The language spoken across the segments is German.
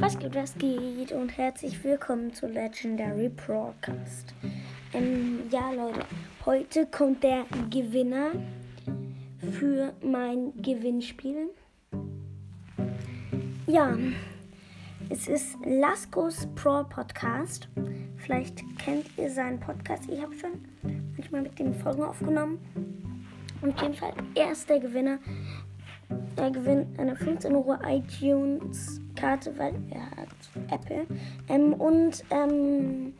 Was geht, was geht und herzlich willkommen zu Legendary Broadcast. Ähm, ja, Leute, heute kommt der Gewinner für mein Gewinnspiel. Ja, es ist Laskos Pro Podcast. Vielleicht kennt ihr seinen Podcast. Ich habe schon manchmal mit dem Folgen aufgenommen. Und auf jeden Fall, er ist der Gewinner. Er gewinnt eine 15 Euro iTunes Karte, weil er hat Apple. Ähm, und ähm,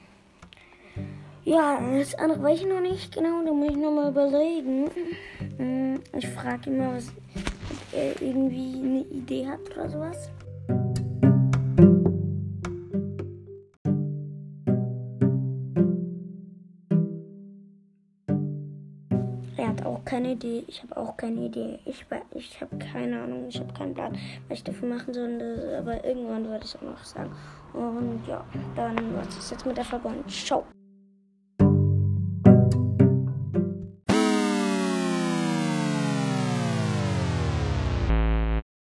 ja, das andere weiß ich noch nicht genau. Da muss ich noch mal überlegen. Hm, ich frage was, ob er irgendwie eine Idee hat oder sowas. Er hat auch keine Idee. Ich habe auch keine Idee. Ich, ich habe keine Ahnung. Ich habe keinen Plan, was ich dafür machen soll. Aber irgendwann werde ich es auch noch sagen. Und ja, dann was ist jetzt mit der Folge und ciao.